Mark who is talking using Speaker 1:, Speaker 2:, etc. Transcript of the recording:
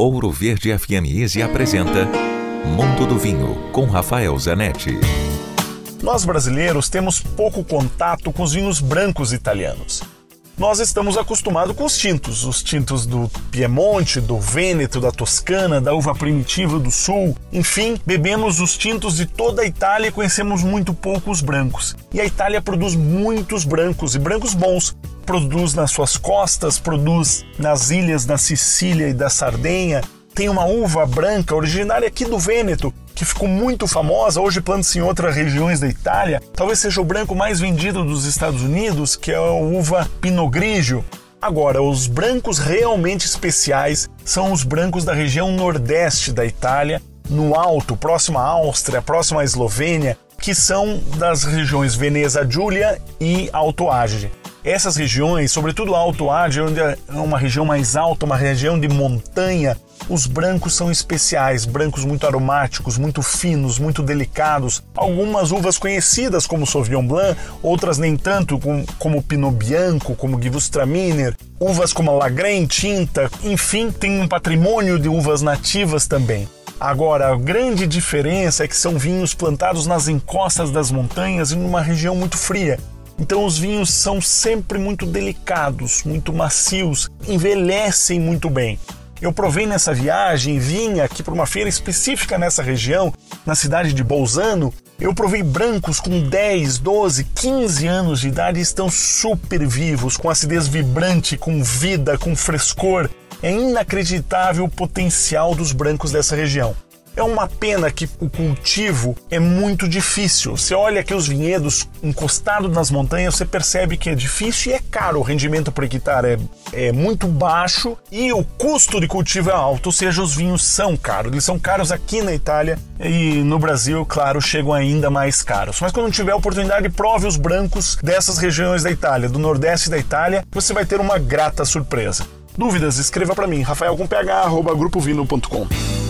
Speaker 1: Ouro Verde FM Easy apresenta Mundo do Vinho com Rafael Zanetti.
Speaker 2: Nós brasileiros temos pouco contato com os vinhos brancos italianos. Nós estamos acostumados com os tintos, os tintos do Piemonte, do Vêneto, da Toscana, da uva primitiva do Sul. Enfim, bebemos os tintos de toda a Itália e conhecemos muito pouco os brancos. E a Itália produz muitos brancos e brancos bons. Produz nas suas costas, produz nas ilhas da Sicília e da Sardenha. Tem uma uva branca originária aqui do Vêneto, que ficou muito famosa, hoje planta-se em outras regiões da Itália, talvez seja o branco mais vendido dos Estados Unidos, que é a uva Pinot Grigio. Agora, os brancos realmente especiais são os brancos da região nordeste da Itália, no alto, próximo à Áustria, próximo à Eslovênia, que são das regiões Veneza Giulia e Alto Adige. Essas regiões, sobretudo Alto Adige, onde é uma região mais alta, uma região de montanha, os brancos são especiais, brancos muito aromáticos, muito finos, muito delicados. Algumas uvas conhecidas como Sauvignon Blanc, outras nem tanto, como Pinot Bianco, como Gewürztraminer, uvas como a Lagren, Tinta, enfim, tem um patrimônio de uvas nativas também. Agora, a grande diferença é que são vinhos plantados nas encostas das montanhas em uma região muito fria. Então os vinhos são sempre muito delicados, muito macios, envelhecem muito bem. Eu provei nessa viagem, vim aqui para uma feira específica nessa região, na cidade de Bolzano. Eu provei brancos com 10, 12, 15 anos de idade e estão super vivos, com acidez vibrante, com vida, com frescor. É inacreditável o potencial dos brancos dessa região. É uma pena que o cultivo é muito difícil. Você olha aqui os vinhedos encostados nas montanhas, você percebe que é difícil e é caro. O rendimento por hectare é, é muito baixo e o custo de cultivo é alto, ou seja, os vinhos são caros. Eles são caros aqui na Itália e no Brasil, claro, chegam ainda mais caros. Mas quando tiver a oportunidade, prove os brancos dessas regiões da Itália, do nordeste da Itália, você vai ter uma grata surpresa. Dúvidas? Escreva para mim, rafael.ph@grupovino.com.